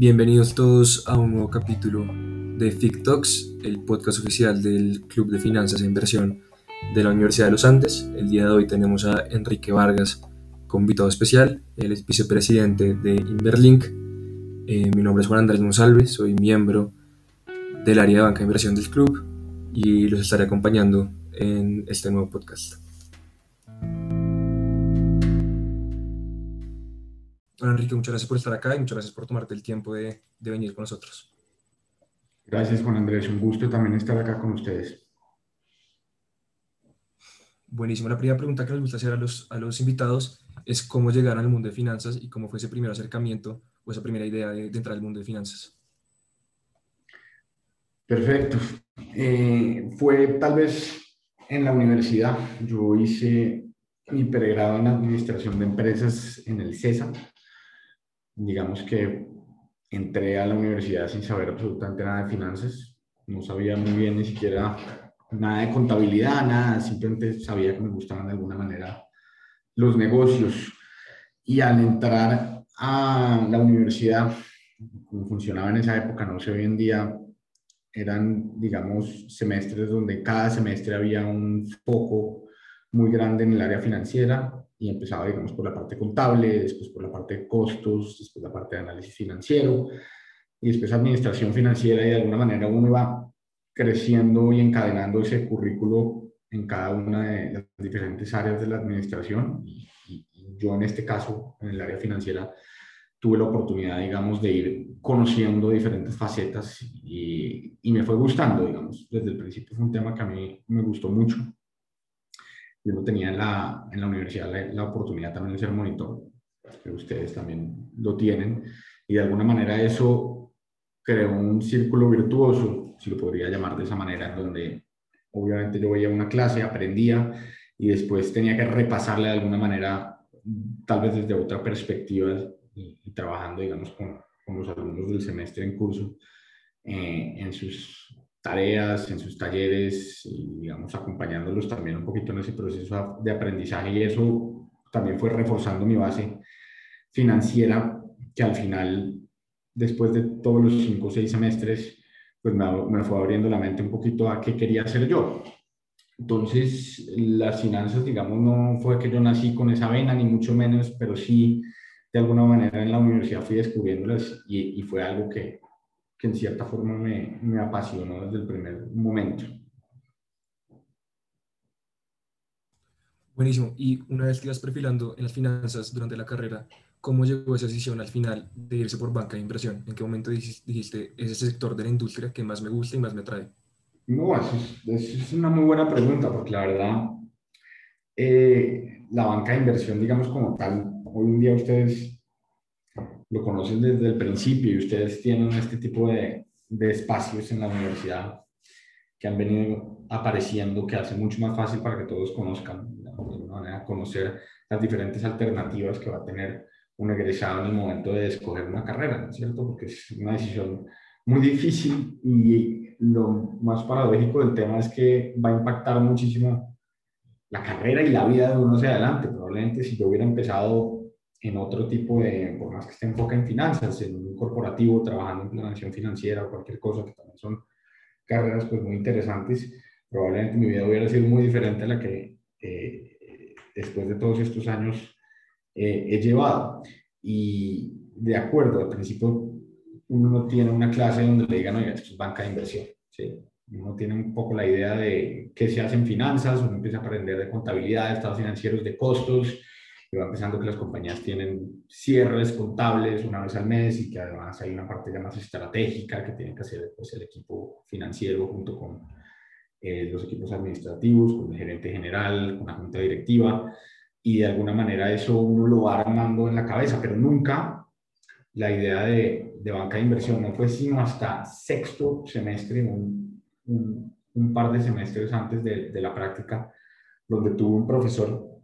Bienvenidos todos a un nuevo capítulo de FIC Talks, el podcast oficial del Club de Finanzas e Inversión de la Universidad de los Andes. El día de hoy tenemos a Enrique Vargas como invitado especial. Él es vicepresidente de Inverlink. Eh, mi nombre es Juan Andrés Monsalve, soy miembro del área de banca de inversión del club y los estaré acompañando en este nuevo podcast. Bueno, Enrique, muchas gracias por estar acá y muchas gracias por tomarte el tiempo de, de venir con nosotros. Gracias, Juan Andrés. Un gusto también estar acá con ustedes. Buenísimo. La primera pregunta que nos gusta hacer a los, a los invitados es cómo llegaron al mundo de finanzas y cómo fue ese primer acercamiento o esa primera idea de, de entrar al mundo de finanzas. Perfecto. Eh, fue tal vez en la universidad. Yo hice mi pregrado en Administración de Empresas en el CESA digamos que entré a la universidad sin saber absolutamente nada de finanzas, no sabía muy bien ni siquiera nada de contabilidad, nada, simplemente sabía que me gustaban de alguna manera los negocios. Y al entrar a la universidad, como funcionaba en esa época, no sé hoy en día, eran, digamos, semestres donde cada semestre había un foco muy grande en el área financiera y empezaba, digamos, por la parte contable, después por la parte de costos, después la parte de análisis financiero y después administración financiera y de alguna manera uno iba creciendo y encadenando ese currículo en cada una de las diferentes áreas de la administración. Y, yo en este caso, en el área financiera, tuve la oportunidad, digamos, de ir conociendo diferentes facetas y, y me fue gustando, digamos, desde el principio fue un tema que a mí me gustó mucho. Yo no tenía en la, en la universidad la, oportunidad también de ser monitor, que ustedes también lo tienen, y de alguna manera eso creó un círculo virtuoso, si lo podría llamar de esa manera, donde obviamente yo veía una clase, aprendía y después tenía que repasarle de alguna manera, tal vez desde otra perspectiva y, trabajando, digamos, con, con, los alumnos del semestre en curso eh, en sus tareas, en sus talleres y, digamos, acompañándolos también un poquito en ese proceso de aprendizaje y eso también fue reforzando mi base financiera que al final, después de todos los cinco o seis semestres, pues me, me fue abriendo la mente un poquito a qué quería hacer yo. Entonces, las finanzas, digamos, no fue que yo nací con esa vena, ni mucho menos, pero sí, de alguna manera en la universidad fui descubriéndolas y, y fue algo que, que en cierta forma me, me apasionó desde el primer momento. Buenísimo. Y una vez que ibas perfilando en las finanzas durante la carrera, ¿cómo llegó esa decisión al final de irse por banca de inversión? ¿En qué momento dijiste, es ese sector de la industria que más me gusta y más me atrae? No, eso es, una muy buena pregunta, porque la verdad, eh, la banca de inversión, digamos como tal, hoy en día ustedes lo conocen desde el principio y ustedes tienen este tipo de, de espacios en la universidad que han venido apareciendo, que hace mucho más fácil para que todos conozcan, de alguna manera, conocer las diferentes alternativas que va a tener un egresado en el momento de escoger una carrera, ¿no es cierto? Porque es una decisión muy difícil y lo más paradójico del tema es que va a impactar muchísimo la carrera y la vida de uno hacia adelante. Probablemente si yo hubiera empezado en otro tipo de, por más que esté enfoca en finanzas, en un corporativo, trabajando en planación financiera o cualquier cosa, que también son carreras pues muy interesantes, probablemente mi vida hubiera sido muy diferente a la que eh, después de todos estos años eh, he llevado. Y de acuerdo, al principio uno no tiene una clase donde le digan, oye, esto es banca de inversión. ¿sí? Uno tiene un poco la idea de qué se hace en finanzas, uno empieza a aprender de contabilidad, de estados financieros, de costos, y va pensando que las compañías tienen cierres contables una vez al mes y que además hay una parte ya más estratégica que tiene que hacer pues, el equipo financiero junto con eh, los equipos administrativos, con el gerente general, con la junta directiva y de alguna manera eso uno lo va armando en la cabeza, pero nunca la idea de, de banca de inversión no fue sino hasta sexto semestre, un, un, par de semestres antes de, de la práctica, donde tuve un profesor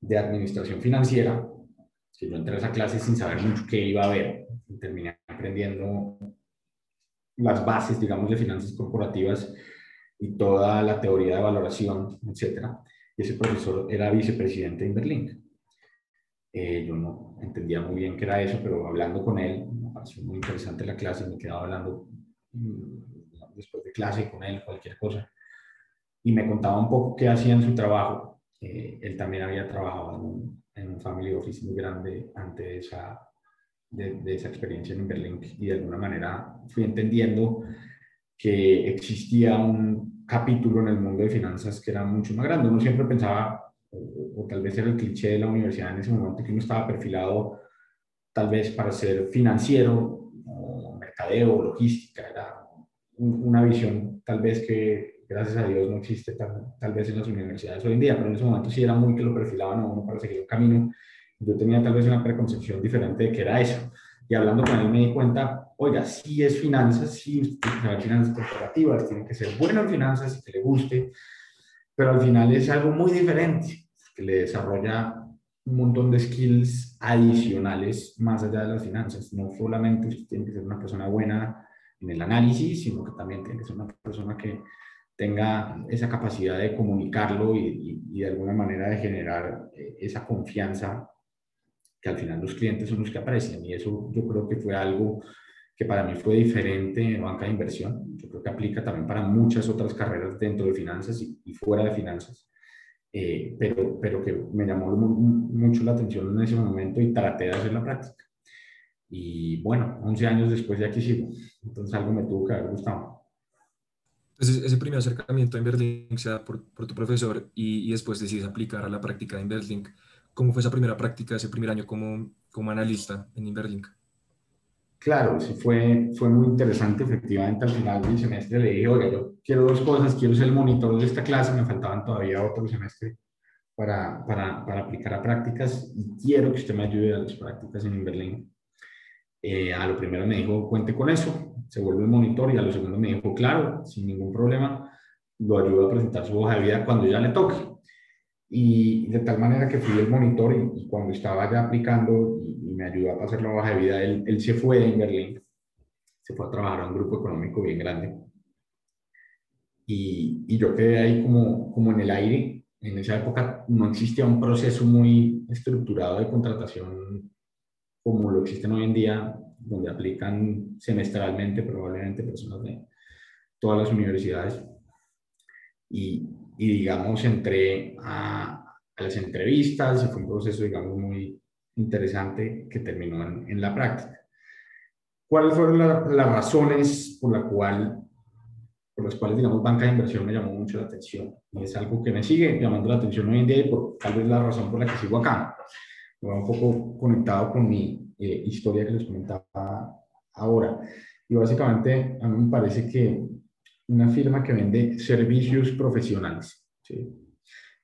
de administración financiera, que yo entré a esa clase sin saber mucho qué iba a ver, y terminé aprendiendo las bases, digamos, de finanzas corporativas y toda la teoría de valoración, etc. Y ese profesor era vicepresidente de Inverlink. Eh, yo no entendía muy bien qué era eso, pero hablando con él, a pareció muy interesante la clase, me quedaba hablando mm, después de clase con él, cualquier cosa, y me contaba un poco qué hacía en su trabajo. Eh, él también había trabajado en un, en un, family office muy grande antes de esa, de, de esa experiencia en Inverlink y de alguna manera fui entendiendo que existía un capítulo en el mundo de finanzas que era mucho más grande. Uno siempre pensaba, o, tal vez era el cliché de la universidad en ese momento, que uno estaba perfilado tal vez para ser financiero, o mercadeo, logística, era una visión tal vez que gracias a Dios no existe tal, tal, vez en las universidades hoy en día, pero en ese momento sí era muy que lo perfilaban a uno para seguir un camino. Yo tenía tal vez una preconcepción diferente de que era eso. Y hablando con él me di cuenta, oiga, sí es finanzas, sí tiene que saber finanzas corporativas, tiene que ser bueno en finanzas y que le guste, pero al final es algo muy diferente, que le desarrolla un montón de skills adicionales más allá de las finanzas. No solamente tiene que ser una persona buena en el análisis, sino que también tiene que ser una persona que tenga esa capacidad de comunicarlo y, y de alguna manera de generar eh, esa confianza que al final los clientes son los que aprecian y eso yo creo que fue algo que para mí fue diferente en banca de inversión. Yo creo que aplica también para muchas otras carreras dentro de finanzas y, fuera de finanzas, eh, pero, pero que me llamó mucho la atención en ese momento y traté de hacer la práctica. Y bueno, 11 años después de aquí sigo, entonces algo me tuvo que haber gustado. Entonces, ese primer acercamiento a Inverlink se da por, por tu profesor y, y, después decides aplicar a la práctica de Inverlink. ¿Cómo fue esa primera práctica, ese primer año como, como analista en Inverlink? Claro, sí fue, fue muy interesante. Efectivamente, al final del semestre le dije, oiga, yo quiero dos cosas, quiero ser el monitor de esta clase, me faltaban todavía otro semestre para, para, para aplicar a prácticas y quiero que usted me ayude a las prácticas en Inverlink. Eh, a lo primero me dijo, cuente con eso, se vuelve el monitor y a lo segundo me dijo, claro, sin ningún problema, lo ayudo a presentar su hoja de vida cuando ya le toque y de tal manera que fui el monitor y, cuando estaba ya aplicando me ayudó a pasar la hoja de vida, él, él, se fue de Inverlink, se fue a trabajar a un grupo económico bien grande y, y, yo quedé ahí como, como en el aire. En esa época no existía un proceso muy estructurado de contratación como lo existen hoy en día, donde aplican semestralmente probablemente personas de todas las universidades. Y, y digamos, entré a, a, las entrevistas y fue un proceso, digamos, muy interesante que terminó en, en la práctica. ¿Cuáles fueron las razones por, la cual, por las cuales, digamos, banca de inversión me llamó mucho la atención? Y es algo que me sigue llamando la atención hoy en día y por, tal vez la razón por la que sigo acá. Va un poco conectado con mi eh, historia que les comentaba ahora. Y básicamente a mí me parece que una firma que vende servicios profesionales.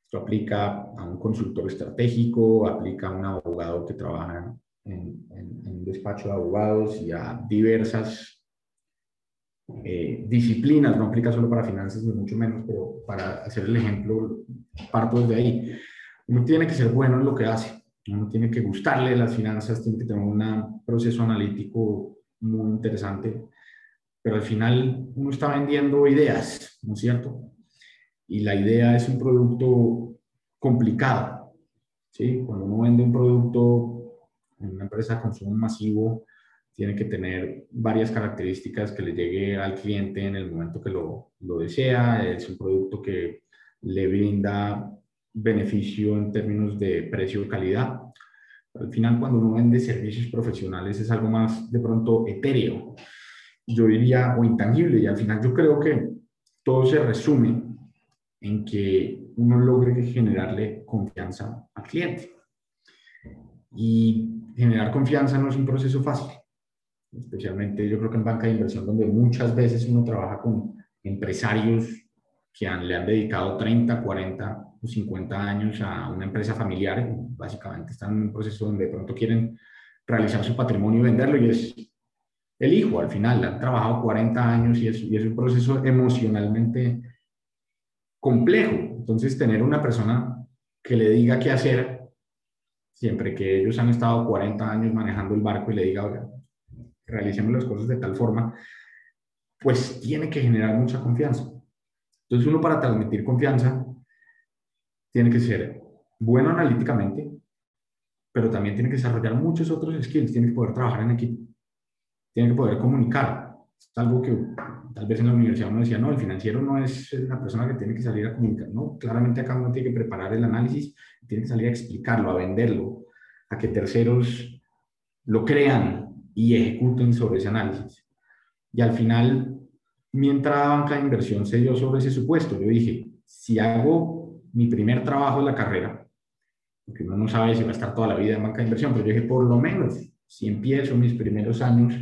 Esto aplica a un consultor estratégico, aplica a un abogado que trabaja en, un despacho de abogados y a diversas eh, disciplinas, no aplica solo para finanzas ni mucho menos, pero para hacer el ejemplo, parto desde ahí. Uno tiene que ser bueno en lo que hace, uno tiene que gustarle las finanzas, tiene que tener un proceso analítico muy interesante pero al final uno está vendiendo ideas, ¿no es cierto? Y la idea es un producto complicado, ¿sí? Cuando uno vende un producto en una empresa de consumo masivo, tiene que tener varias características que le llegue al cliente en el momento que lo, lo desea, es un producto que le brinda beneficio en términos de precio-calidad. Al final, cuando uno vende servicios profesionales es algo más de pronto etéreo, yo diría, o intangible. Y al final yo creo que todo se resume en que uno logre generarle confianza al cliente. Y generar confianza no es un proceso fácil, especialmente yo creo que en banca de inversión, donde muchas veces uno trabaja con empresarios que le han dedicado 30, 40 o 50 años a una empresa familiar, básicamente están en un proceso donde de pronto quieren realizar su patrimonio y venderlo y es el hijo al final, han trabajado 40 años y es, y es un proceso emocionalmente complejo. Entonces, tener una persona que le diga qué hacer, siempre que ellos han estado 40 años manejando el barco y le diga, oiga, realicemos las cosas de tal forma, pues tiene que generar mucha confianza. Entonces, uno para transmitir confianza tiene que ser bueno analíticamente, pero también tiene que desarrollar muchos otros skills, tiene que poder trabajar en equipo tiene que poder comunicar. Es algo que tal vez en la universidad uno decía, no, el financiero no es la persona que tiene que salir a comunicar, no, claramente acá uno tiene que preparar el análisis, tiene que salir a explicarlo, a venderlo, a que terceros lo crean y ejecuten sobre ese análisis. Y al final, mi entrada a banca de inversión se dio sobre ese supuesto. Yo dije, si hago mi primer trabajo en la carrera, porque uno no sabe si va a estar toda la vida en banca de inversión, pero yo dije, por lo menos, si empiezo mis primeros años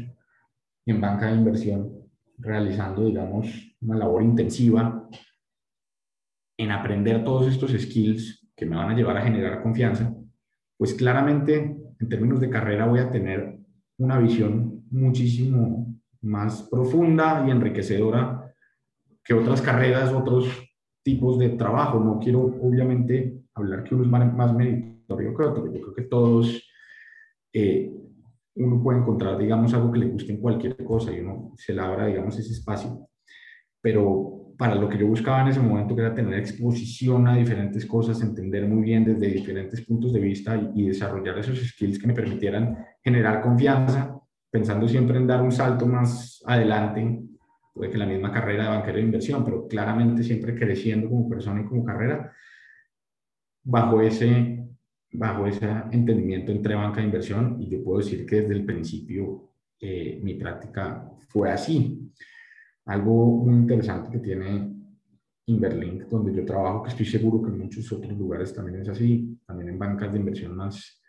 en banca de inversión, realizando, digamos, una labor intensiva en aprender todos estos skills que me van a llevar a generar confianza, pues claramente en términos de carrera voy a tener una visión muchísimo más profunda y enriquecedora que otras carreras, otros tipos de trabajo. No quiero, obviamente, hablar que uno es más, meritorio que otro. Yo creo que todos, eh, uno puede encontrar, digamos, algo que le guste en cualquier cosa y uno se labra, digamos, ese espacio. Pero para lo que yo buscaba en ese momento, que era tener exposición a diferentes cosas, entender muy bien desde diferentes puntos de vista y, y desarrollar esos skills que me permitieran generar confianza, pensando siempre en dar un salto más adelante, puede que la misma carrera de banquero de inversión, pero claramente siempre creciendo como persona y como carrera, bajo ese, bajo ese entendimiento entre banca e inversión, y yo puedo decir que desde el principio eh, mi práctica fue así. Algo muy interesante que tiene Inverlink, donde yo trabajo, que estoy seguro que en muchos otros lugares también es así, también en bancas de inversión más,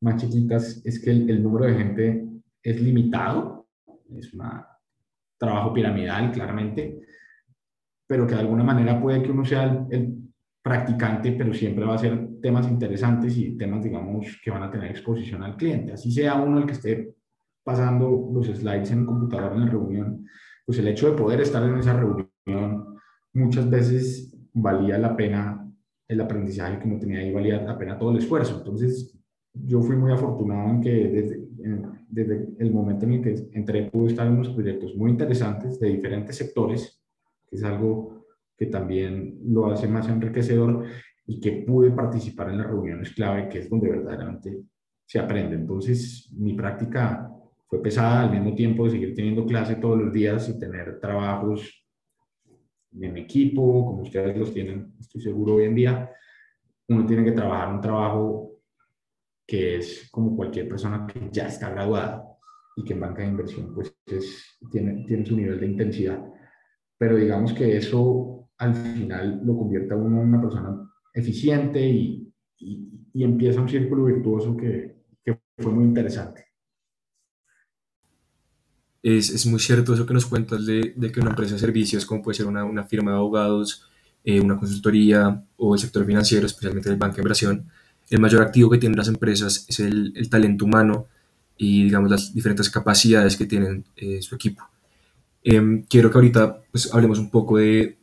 más chiquitas, es que el, número de gente es limitado, es un trabajo piramidal, claramente, pero que de alguna manera puede que uno sea el practicante, pero siempre va a ser temas interesantes y temas, digamos, que van a tener exposición al cliente. Así sea uno el que esté pasando los slides en el computador en la reunión, pues el hecho de poder estar en esa reunión muchas veces valía la pena el aprendizaje que uno tenía ahí, valía la pena todo el esfuerzo. Entonces, yo fui muy afortunado en que desde, desde el momento en el que entré pude estar en unos proyectos muy interesantes de diferentes sectores, que es algo que también lo hace más enriquecedor y que pude participar en las reuniones clave, que es donde verdaderamente se aprende. Entonces, mi práctica fue pesada al mismo tiempo de seguir teniendo clase todos los días y tener trabajos en equipo, como ustedes los tienen, estoy seguro hoy en día. Uno tiene que trabajar un trabajo que es como cualquier persona que ya está graduada y que en banca de inversión pues es, tiene, tiene su nivel de intensidad. Pero digamos que eso al final lo convierte a uno en una persona eficiente y, y, empieza un círculo virtuoso que, que, fue muy interesante. Es, es, muy cierto eso que nos cuentas de, de, que una empresa de servicios, como puede ser una, una firma de abogados, eh, una consultoría o el sector financiero, especialmente el banco de inversión, el mayor activo que tienen las empresas es el, el talento humano y digamos las diferentes capacidades que tienen eh, su equipo. Eh, quiero que ahorita pues, hablemos un poco de,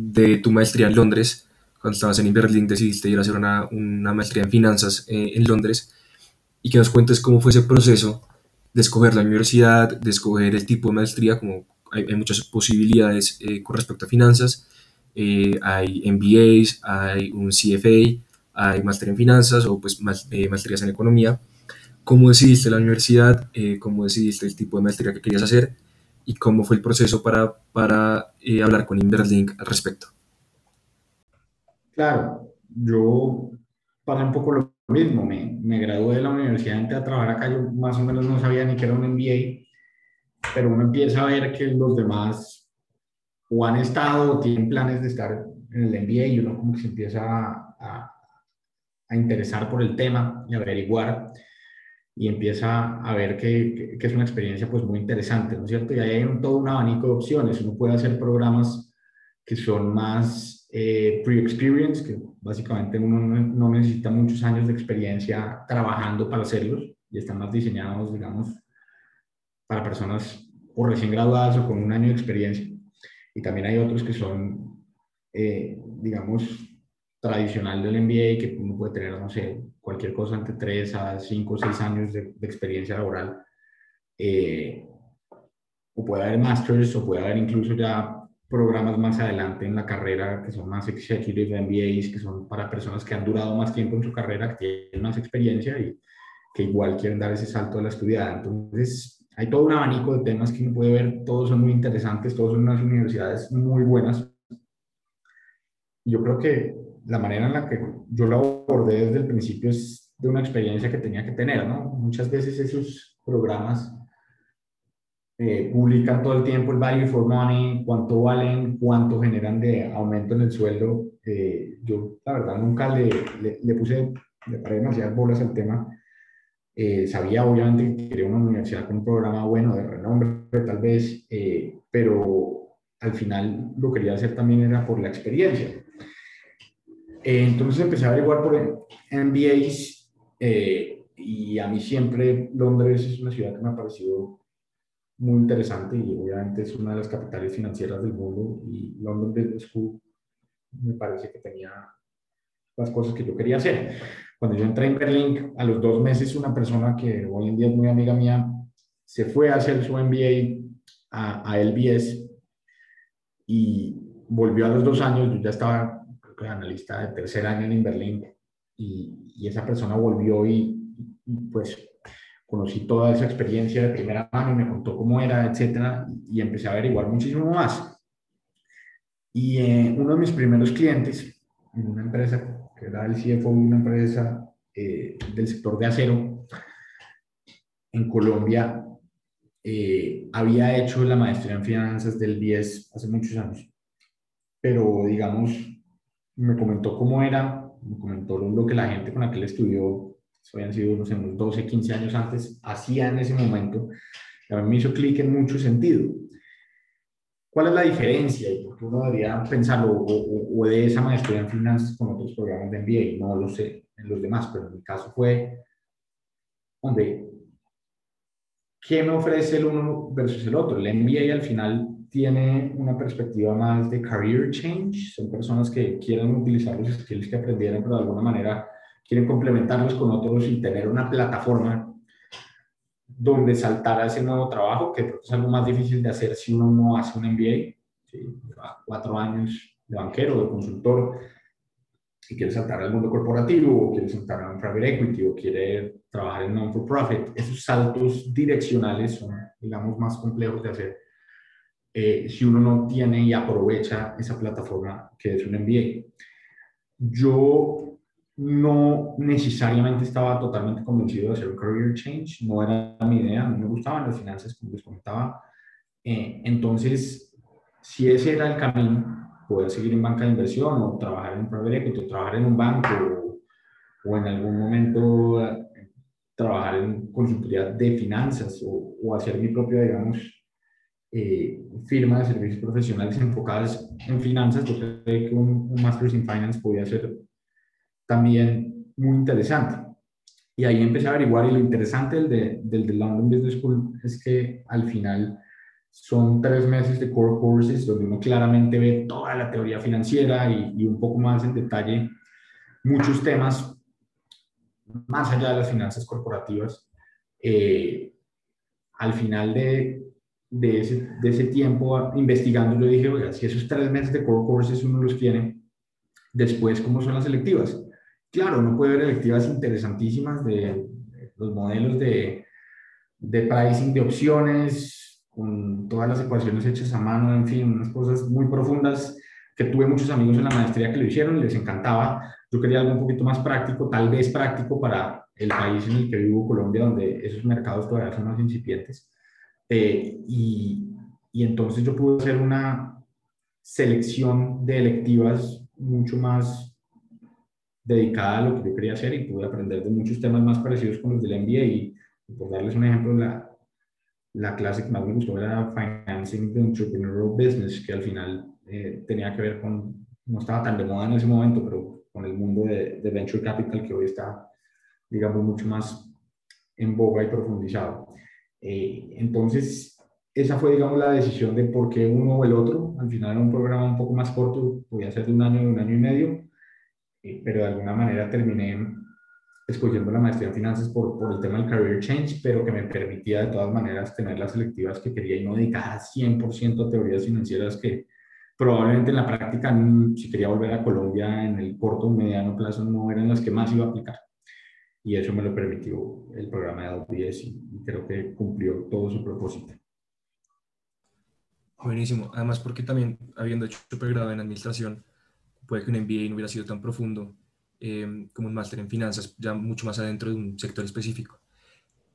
de tu maestría en Londres, cuando estabas en Berlín decidiste ir a hacer una, una maestría en finanzas eh, en Londres, y que nos cuentes cómo fue ese proceso de escoger la universidad, de escoger el tipo de maestría, como hay, muchas posibilidades eh, con respecto a finanzas, eh, hay MBAs, hay un CFA, hay máster en finanzas o pues maestrías en economía. ¿Cómo decidiste la universidad? ¿Cómo decidiste el tipo de maestría que querías hacer? Y cómo fue el proceso para, para eh, hablar con Inverlink al respecto. Claro, yo pasé un poco lo mismo, me, me gradué de la universidad, entré a trabajar acá, yo más o menos no sabía ni que era un MBA, pero uno empieza a ver que los demás o han estado o tienen planes de estar en el MBA y uno como que se empieza a, a, a interesar por el tema y averiguar y empieza a ver que, que, es una experiencia pues muy interesante, ¿no es cierto? Y ahí hay un, todo un abanico de opciones. Uno puede hacer programas que son más eh, pre-experience, que básicamente uno no necesita muchos años de experiencia trabajando para hacerlos y están más diseñados, digamos, para personas o recién graduadas o con un año de experiencia. Y también hay otros que son, eh, digamos, tradicional del MBA, que uno puede tener, no sé, cualquier cosa entre 3 a 5 o 6 años de, experiencia laboral. Eh, o puede haber masters o puede haber incluso ya programas más adelante en la carrera que son más executive MBAs, que son para personas que han durado más tiempo en su carrera, que tienen más experiencia y que igual quieren dar ese salto a la estudiada. Entonces, hay todo un abanico de temas que uno puede ver, todos son muy interesantes, todos son unas universidades muy buenas. Yo creo que la manera en la que yo lo abordé desde el principio es de una experiencia que tenía que tener, ¿no? Muchas veces esos programas eh, publican todo el tiempo el value for money, cuánto valen, cuánto generan de aumento en el sueldo. Eh, yo, la verdad, nunca le, le, puse, le paré demasiadas bolas al tema. Eh, sabía, obviamente, que quería una universidad con un programa bueno, de renombre, tal vez, pero al final lo que quería hacer también era por la experiencia. Entonces empecé a averiguar por MBAs y a mí siempre Londres es una ciudad que me ha parecido muy interesante y obviamente es una de las capitales financieras del mundo y London Business School me parece que tenía las cosas que yo quería hacer. Cuando yo entré en Berlín, a los dos meses una persona que hoy en día es muy amiga mía se fue a hacer su MBA a, a LBS y volvió a los dos años, yo ya estaba analista de tercer año en Berlín y, y esa persona volvió y, y pues conocí toda esa experiencia de primera mano, me contó cómo era, etcétera, y empecé a averiguar muchísimo más. Y eh, uno de mis primeros clientes, en una empresa que era el CFO de una empresa eh, del sector de acero en Colombia, eh, había hecho la maestría en finanzas del 10 hace muchos años. Pero, digamos, me comentó cómo era, me comentó lo que la gente con la que él estudió habían sido unos, unos 12, 15 años antes, hacía en ese momento, a mí me hizo clic en mucho sentido. ¿Cuál es la diferencia? Y por qué uno debería pensarlo, o, o, de esa maestría en finanzas con otros programas de MBA, no lo sé en los demás, pero en mi caso fue, hombre, ¿qué me ofrece el uno versus el otro? El MBA al final tiene una perspectiva más de career change, son personas que quieren utilizar los skills que aprendieron, pero de alguna manera quieren complementarlos con otros y tener una plataforma donde saltar a ese nuevo trabajo, que es algo más difícil de hacer si uno no hace un MBA, cuatro años de banquero, de consultor, y quiere saltar al mundo corporativo, o quiere saltar a un private equity, o quiere trabajar en non-for-profit. Esos saltos direccionales son, digamos, más complejos de hacer eh, si uno no tiene y aprovecha esa plataforma que es un MBA. Yo no necesariamente estaba totalmente convencido de hacer un career change, no era mi idea, mí me gustaban las finanzas, como les comentaba. Eh, entonces, si ese era el camino, poder seguir en banca de inversión o trabajar en private equity, o trabajar en un banco o, en algún momento eh, trabajar en consultoría de finanzas o, hacer mi propia, digamos, eh, firma de servicios profesionales enfocadas en finanzas, yo creo que un, un Master's in Finance podía ser también muy interesante. Y ahí empecé a averiguar y lo interesante del de, del London Business School es que al final son tres meses de core courses donde uno claramente ve toda la teoría financiera y, un poco más en detalle muchos temas más allá de las finanzas corporativas. Eh, al final de, de, ese, de ese tiempo investigando, yo dije, oiga, si esos tres meses de core courses uno los tiene, después, ¿cómo son las selectivas? Claro, uno puede ver electivas interesantísimas de los modelos de, de pricing de opciones, con todas las ecuaciones hechas a mano, en fin, unas cosas muy profundas que tuve muchos amigos en la maestría que lo hicieron, les encantaba. Yo quería algo un poquito más práctico, tal vez práctico para el país en el que vivo, Colombia, donde esos mercados todavía son más incipientes. Eh, y, y entonces yo pude hacer una selección de electivas mucho más dedicada a lo que yo quería hacer y pude aprender de muchos temas más parecidos con los del MBA y, por darles un ejemplo, la, la clase que más me gustó era Financing the Entrepreneurial Business, que al final eh, tenía que ver con, no estaba tan de moda en ese momento, pero con el mundo de, de Venture Capital que hoy está, digamos, mucho más en boga y profundizado. Eh, entonces, esa fue, digamos, la decisión de por qué uno o el otro. Al final era un programa un poco más corto, podía ser de un año, de un año y medio, eh, pero de alguna manera terminé escogiendo la maestría en finanzas por, por el tema del career change, pero que me permitía de todas maneras tener las selectivas que quería y no dedicadas 100% a teorías financieras que probablemente en la práctica, si quería volver a Colombia en el corto o mediano plazo, no eran las que más iba a aplicar. Y eso me lo permitió el programa de LBS y, creo que cumplió todo su propósito. Buenísimo. Además, porque también habiendo hecho pregrado en administración, puede que un MBA no hubiera sido tan profundo eh, como un máster en finanzas, ya mucho más adentro de un sector específico.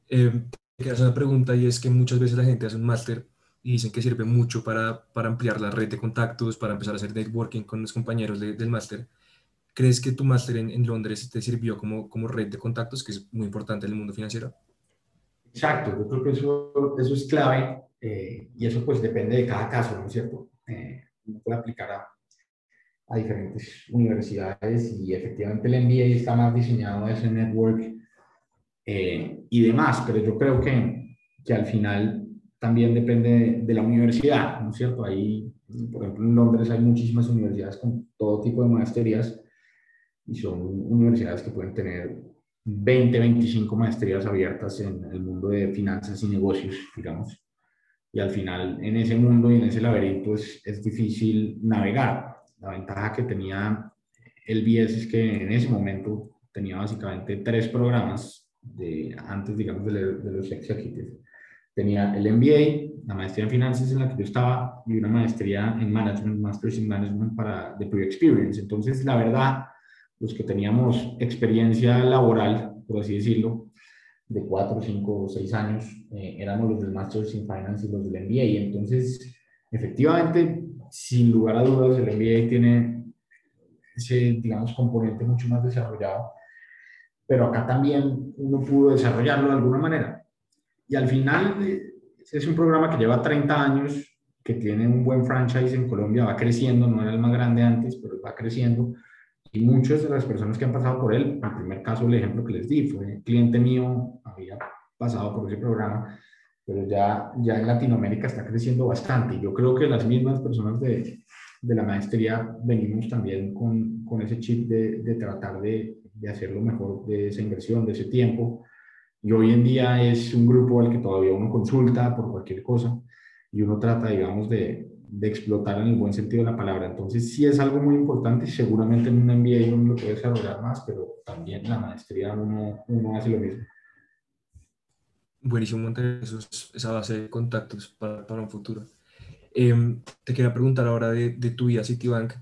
Eh, te hacer una pregunta y es que muchas veces la gente hace un máster y dicen que sirve mucho para, para, ampliar la red de contactos, para empezar a hacer networking con los compañeros de, del máster. ¿Crees que tu máster en, en, Londres te sirvió como, como red de contactos, que es muy importante en el mundo financiero? Exacto, yo creo que eso, eso es clave eh, y eso pues depende de cada caso, ¿no es cierto? Eh, uno puede aplicar a, a, diferentes universidades y efectivamente el MBA está más diseñado ese network eh, y demás, pero yo creo que, que al final también depende de, de, la universidad, ¿no es cierto? Ahí, por ejemplo, en Londres hay muchísimas universidades con todo tipo de maestrías y son universidades que pueden tener 20, 25 maestrías abiertas en el mundo de finanzas y negocios, digamos y al final en ese mundo y en ese laberinto es, es difícil navegar. La ventaja que tenía el BS es que en ese momento tenía básicamente tres programas de, antes, digamos, de, de los executives. Tenía el MBA, la maestría en finanzas en la que yo estaba y una maestría en management, Masters in Management para de pre-experience. Entonces, la verdad, los que teníamos experiencia laboral, por así decirlo, de cuatro, cinco o seis años, eh, éramos los del Masters in Finance y los del MBA. Y entonces, efectivamente, sin lugar a dudas, el MBA tiene ese, digamos, componente mucho más desarrollado, pero acá también uno pudo desarrollarlo de alguna manera. Y al final, eh, es un programa que lleva 30 años, que tiene un buen franchise en Colombia, va creciendo, no era el más grande antes, pero va creciendo y muchas de las personas que han pasado por él, en el primer caso el ejemplo que les di fue cliente mío, había pasado por ese programa, pero ya, ya en Latinoamérica está creciendo bastante. Y yo creo que las mismas personas de, de la maestría venimos también con, con ese chip de, de tratar de, de hacer lo mejor de esa inversión, de ese tiempo. Y hoy en día es un grupo al que todavía uno consulta por cualquier cosa y uno trata, digamos, de, de explotar en el buen sentido de la palabra. Entonces, sí es algo muy importante y seguramente en un MBA uno lo puede desarrollar más, pero también en la maestría uno, uno hace lo mismo. Buenísimo montar esa base de contactos para, para un futuro. Eh, te quería preguntar ahora de, de, tu vida a Citibank.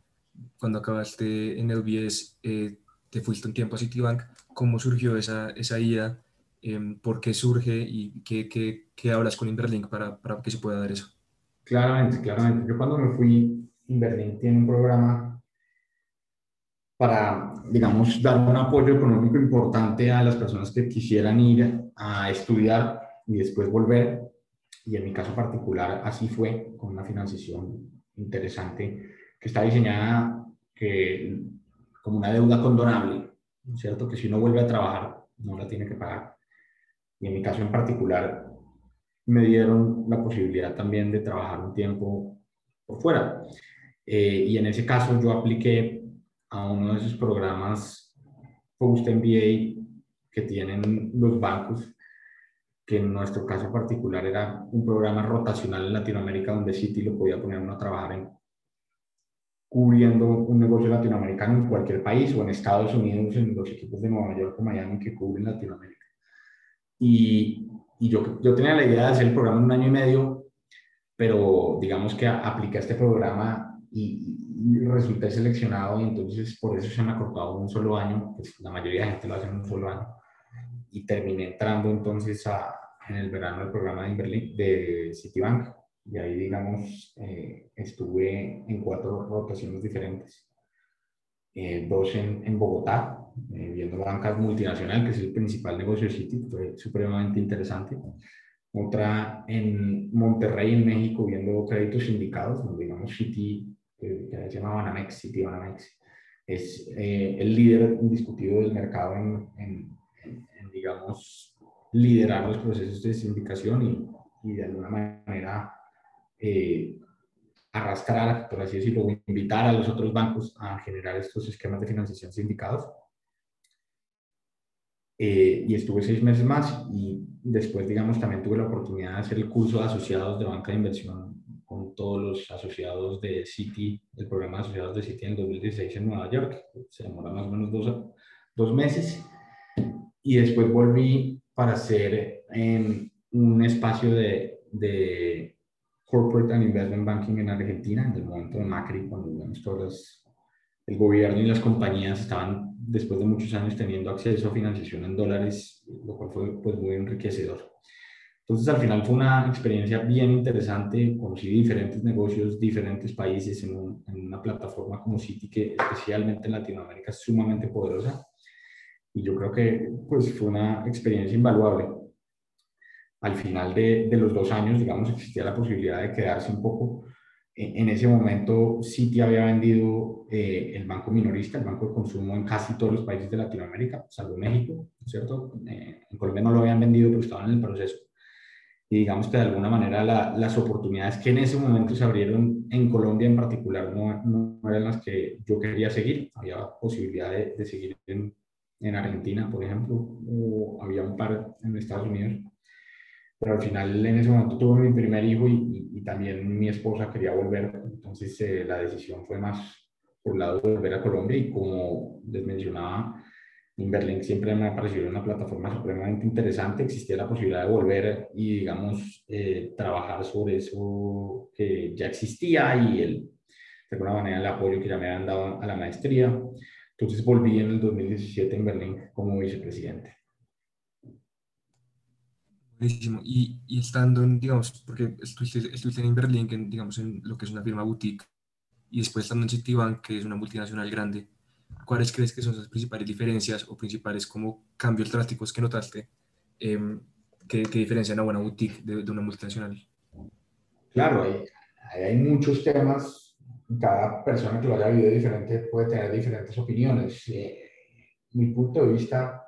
Cuando acabaste en el BS, eh, te fuiste un tiempo a Citibank. ¿Cómo surgió esa, esa ida? Eh, ¿Por qué surge? ¿Y qué, qué, qué hablas con Inverlink para, para que se pueda dar eso? Claramente, claramente. Yo cuando me fui, Inverlink tiene un programa para, digamos, dar un apoyo económico importante a las personas que quisieran ir a estudiar y después volver. Y en mi caso particular así fue, con una financiación interesante que está diseñada que, como una deuda condonable, ¿cierto? Que si uno vuelve a trabajar, no la tiene que pagar. Y en mi caso en particular, me dieron la posibilidad también de trabajar un tiempo por fuera. Eh, y en ese caso yo apliqué a uno de esos programas Post MBA que tienen los bancos, que en nuestro caso particular era un programa rotacional en Latinoamérica donde Citi lo podía poner uno a trabajar en cubriendo un negocio latinoamericano en cualquier país o en Estados Unidos en los equipos de Nueva York o Miami que cubren Latinoamérica. Y y yo, yo tenía la idea de hacer el programa en un año y medio, pero digamos que apliqué este programa y, y, resulté seleccionado y entonces por eso se me ha cortado un solo año, pues la mayoría de gente lo hace en un solo año. Y terminé entrando entonces a, en el verano del programa de, Berlín, de Citibank y ahí digamos eh, estuve en cuatro rotaciones diferentes. Eh, dos en, en Bogotá, eh, viendo bancas multinacional, que es el principal negocio de Citi, fue supremamente interesante. Otra en Monterrey, en México, viendo créditos sindicados, donde digamos Citi, que, que se llama Banamex, Citi Banamex, es eh, el líder indiscutido del mercado en, en, en, digamos, liderar los procesos de sindicación y, y de alguna manera eh, arrastrar, por así decirlo, invitar a los otros bancos a generar estos esquemas de financiación sindicados. Eh, y estuve seis meses más y después, digamos, también tuve la oportunidad de hacer el curso de asociados de banca de inversión con todos los asociados de Citi, el programa de asociados de Citi en 2016 en Nueva York. Se demora más o menos dos, dos meses. y después volví para hacer en un espacio de, de Corporate and Investment Banking en Argentina, en el momento de Macri, cuando digamos, todas el gobierno y las compañías estaban, después de muchos años, teniendo acceso a financiación en dólares, lo cual fue pues, muy enriquecedor. Entonces, al final fue una experiencia bien interesante, conocí diferentes negocios, diferentes países en, en una plataforma como Citi, que especialmente en Latinoamérica es sumamente poderosa. Y yo creo que pues, fue una experiencia invaluable al final de, de, los dos años, digamos, existía la posibilidad de quedarse un poco. En, ese momento, Citi había vendido eh, el banco minorista, el banco de consumo en casi todos los países de Latinoamérica, salvo México, ¿cierto? Eh, en Colombia no lo habían vendido, pero estaban en el proceso. Y digamos que de alguna manera la, las oportunidades que en ese momento se abrieron en Colombia en particular no, no eran las que yo quería seguir. Había posibilidad de, de seguir en, en Argentina, por ejemplo, o había un par en Estados Unidos pero al final en ese momento tuve mi primer hijo y, y, también mi esposa quería volver, entonces eh, la decisión fue más por el lado de volver a Colombia y como les mencionaba, Inverlink siempre me ha parecido una plataforma supremamente interesante, existía la posibilidad de volver y digamos eh, trabajar sobre eso que ya existía y el, de alguna manera el apoyo que ya me habían dado a la maestría. Entonces volví en el 2017 en Berlín como vicepresidente. Y, y, estando en, digamos, porque estuviste, estuviste en Berlín, en, digamos, en lo que es una firma boutique, y después estando en Citibank, que es una multinacional grande, ¿cuáles crees que son las principales diferencias o principales como cambios drásticos que notaste eh, que, que, diferencian a una boutique de, de una multinacional? Claro, hay, hay, muchos temas, cada persona que lo haya vivido diferente puede tener diferentes opiniones. Eh, mi punto de vista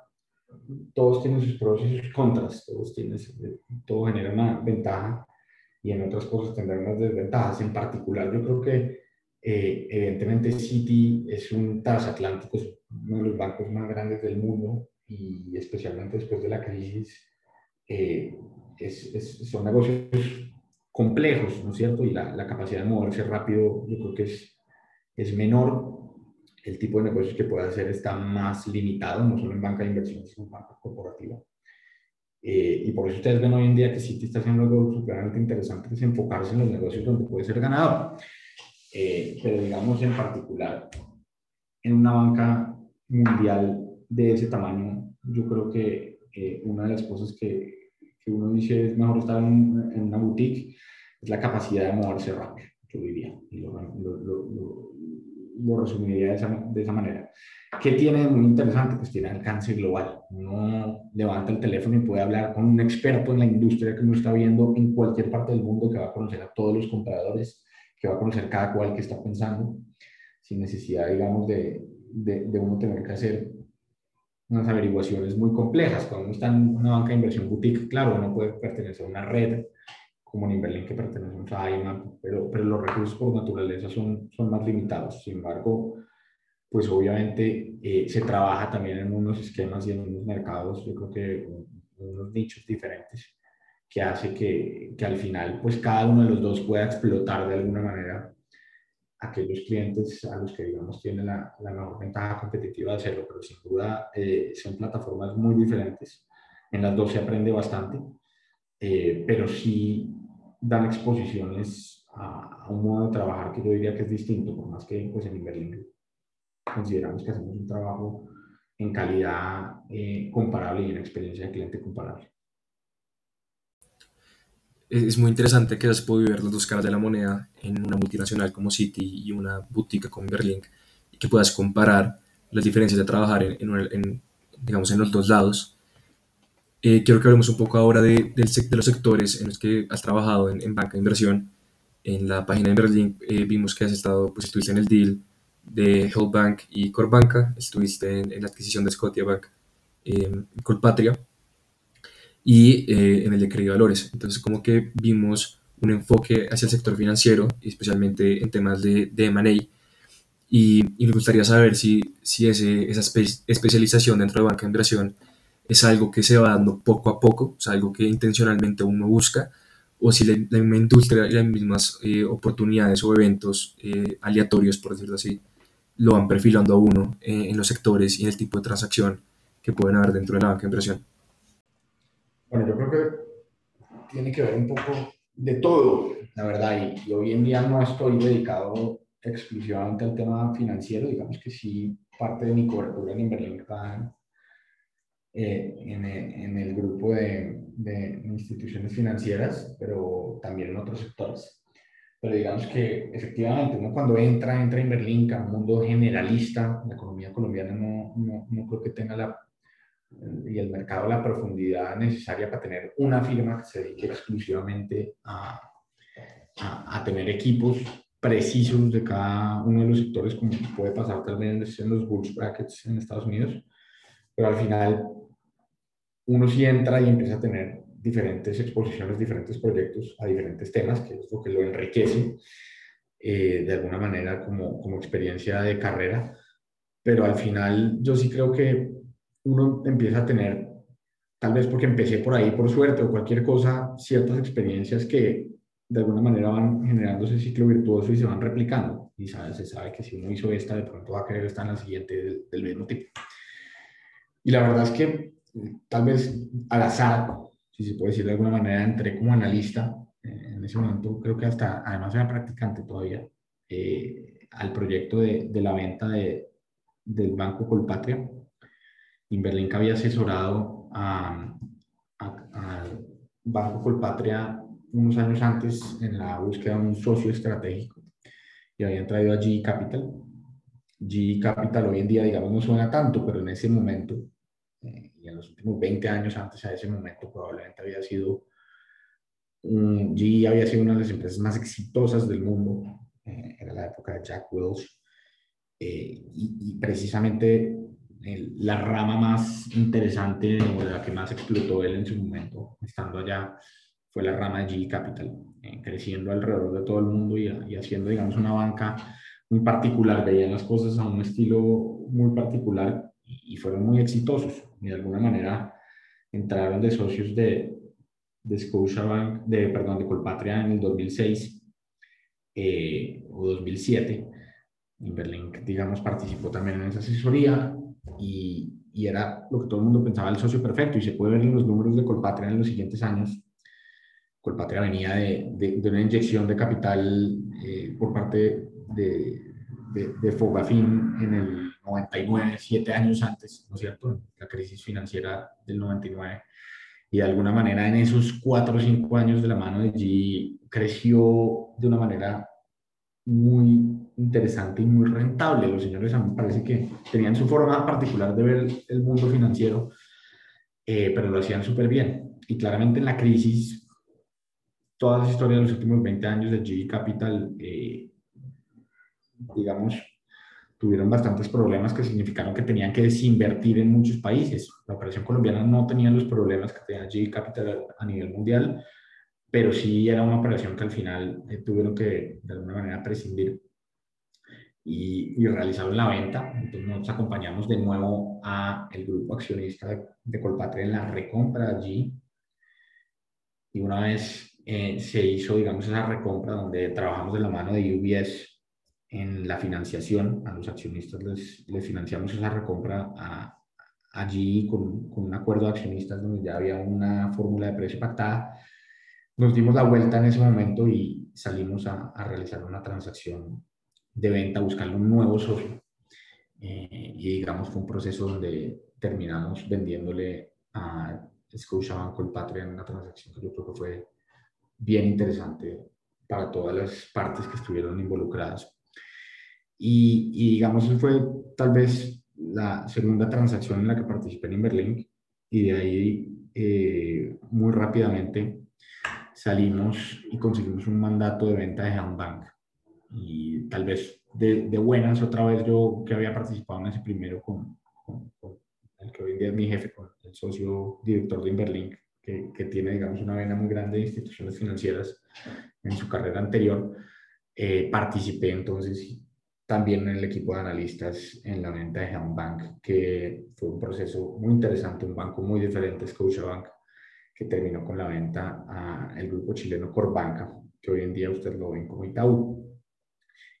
todos tienen sus pros y sus contras, todos tienen, todo genera una ventaja y en otras cosas tendrán unas desventajas. En particular, yo creo que eh, evidentemente Citi es un transatlántico, es uno de los bancos más grandes del mundo y especialmente después de la crisis, eh, es, es, son negocios complejos, ¿no es cierto? Y la, la, capacidad de moverse rápido yo creo que es, es menor el tipo de negocios que puede hacer está más limitado, no solo en banca de inversión, sino en banca corporativa. Eh, y por eso ustedes ven hoy en día que Citi está haciendo algo súper interesante, es enfocarse en los negocios donde puede ser ganador. Eh, pero digamos en particular, en una banca mundial de ese tamaño, yo creo que eh, una de las cosas que, que, uno dice es mejor estar en, en, una boutique es la capacidad de moverse rápido, yo diría. Y lo, lo, lo, lo resumiría de esa, de esa manera. ¿Qué tiene muy interesante? Pues tiene alcance global. Uno levanta el teléfono y puede hablar con un experto en la industria que uno está viendo en cualquier parte del mundo, que va a conocer a todos los compradores, que va a conocer cada cual que está pensando, sin necesidad, digamos, de, de, de uno tener que hacer unas averiguaciones muy complejas. Cuando uno está en una banca de inversión boutique, claro, uno puede pertenecer a una red como en que pertenecemos a IMAP, pero, pero los recursos por naturaleza son, son más limitados. Sin embargo, pues obviamente eh, se trabaja también en unos esquemas y en unos mercados, yo creo que unos nichos diferentes, que hace que, que al final pues cada uno de los dos pueda explotar de alguna manera aquellos clientes a los que digamos tienen la, la mejor ventaja competitiva de hacerlo, pero sin duda eh, son plataformas muy diferentes. En las dos se aprende bastante, eh, pero sí dan exposiciones a, a, un modo de trabajar que yo diría que es distinto, por más que pues, en Berlín consideramos que hacemos un trabajo en calidad eh, comparable y en experiencia de cliente comparable. Es muy interesante que has podido ver las dos caras de la moneda en una multinacional como City y una boutique como Berlín y que puedas comparar las diferencias de trabajar en, en, en digamos, en los dos lados eh, quiero que hablemos un poco ahora de, de, de, los sectores en los que has trabajado en, en banca de inversión. En la página de Berlín eh, vimos que has estado, pues estuviste en el deal de Health Bank y Corbanca, estuviste en, en, la adquisición de Scotiabank eh, Colpatria y eh, en el de Crédito Valores. Entonces, como que vimos un enfoque hacia el sector financiero, especialmente en temas de, de M&A, y, y, me gustaría saber si, si ese, esa espe especialización dentro de banca de inversión es algo que se va dando poco a poco, es algo que intencionalmente uno busca, o si la, misma industria y las mismas eh, oportunidades o eventos eh, aleatorios, por decirlo así, lo van perfilando a uno eh, en los sectores y en el tipo de transacción que pueden haber dentro de la banca de inversión? Bueno, yo creo que tiene que ver un poco de todo, la verdad, y, hoy en día no estoy dedicado exclusivamente al tema financiero, digamos que sí, parte de mi cobertura en Inverlink está eh, en, en, el grupo de, de, instituciones financieras, pero también en otros sectores. Pero digamos que efectivamente uno cuando entra, entra en Berlín, a un mundo generalista, la economía colombiana no, no, no creo que tenga la, y el mercado la profundidad necesaria para tener una firma que se dedique exclusivamente a, a, a tener equipos precisos de cada uno de los sectores, como puede pasar tal vez en los bulls brackets en Estados Unidos, pero al final uno sí entra y empieza a tener diferentes exposiciones, diferentes proyectos a diferentes temas, que es lo que lo enriquece eh, de alguna manera como, como experiencia de carrera. Pero al final yo sí creo que uno empieza a tener, tal vez porque empecé por ahí por suerte o cualquier cosa, ciertas experiencias que de alguna manera van generando ese ciclo virtuoso y se van replicando. Y sabe, se sabe que si uno hizo esta, de pronto va a querer estar en la siguiente del, del mismo tipo. Y la verdad es que tal vez al azar, si se puede decir de alguna manera, entré como analista. Eh, en ese momento creo que hasta, además era practicante todavía, eh, al proyecto de, de la venta de, del Banco Colpatria. Inverlink había asesorado al Banco Colpatria unos años antes en la búsqueda de un socio estratégico y habían traído a G Capital. G Capital hoy en día, digamos, no suena tanto, pero en ese momento y en los últimos 20 años antes a ese momento probablemente había sido, un, GE había sido una de las empresas más exitosas del mundo, eh, era la época de Jack Welch, eh, y, precisamente la rama más interesante o la que más explotó él en su momento, estando allá, fue la rama de GE Capital, creciendo alrededor de todo el mundo y, y haciendo, digamos, una banca muy particular, veían las cosas a un estilo muy particular y fueron muy exitosos. Y de alguna manera entraron de socios de, de Scotiabank, de, perdón, de Colpatria en el 2006 eh, o 2007. Berlín, digamos, participó también en esa asesoría y, y, era lo que todo el mundo pensaba el socio perfecto y se puede ver en los números de Colpatria en los siguientes años. Colpatria venía de, de, una inyección de capital eh, por parte de, de, Fogafin en el 99, siete años antes, ¿no es cierto? La crisis financiera del 99. Y de alguna manera en esos cuatro o cinco años de la mano de G creció de una manera muy interesante y muy rentable. Los señores a mí parece que tenían su forma particular de ver el mundo financiero, eh, pero lo hacían súper bien. Y claramente en la crisis, todas las historias de los últimos 20 años de G Capital eh, digamos, tuvieron bastantes problemas que significaron que tenían que desinvertir en muchos países. La operación colombiana no tenía los problemas que tenía G Capital a nivel mundial, pero sí era una operación que al final eh, tuvieron que de alguna manera prescindir y, y, realizaron la venta. Entonces nos acompañamos de nuevo a el grupo accionista de, de Colpatria en la recompra allí. Y una vez eh, se hizo, digamos, esa recompra donde trabajamos de la mano de UBS en la financiación, a los accionistas les, les financiamos esa recompra a, allí con, con, un acuerdo de accionistas donde ya había una fórmula de precio pactada. Nos dimos la vuelta en ese momento y salimos a, a realizar una transacción de venta, buscando un nuevo socio. Eh, y digamos fue un proceso donde terminamos vendiéndole a Scotiabank Colpatria en una transacción que yo creo que fue bien interesante para todas las partes que estuvieron involucradas. Y, digamos, fue tal vez la segunda transacción en la que participé en Inverlink y de ahí eh, muy rápidamente salimos y conseguimos un mandato de venta de Bank Y tal vez de, de, buenas, otra vez yo que había participado en ese primero con, con, el que hoy en día es mi jefe, con el socio director de Inverlink, que, que tiene, digamos, una vena muy grande de instituciones financieras en su carrera anterior, eh, participé entonces también en el equipo de analistas en la venta de Bank, que fue un proceso muy interesante, un banco muy diferente, Scotiabank, que terminó con la venta al grupo chileno Corbanca, que hoy en día ustedes lo ven como Itaú.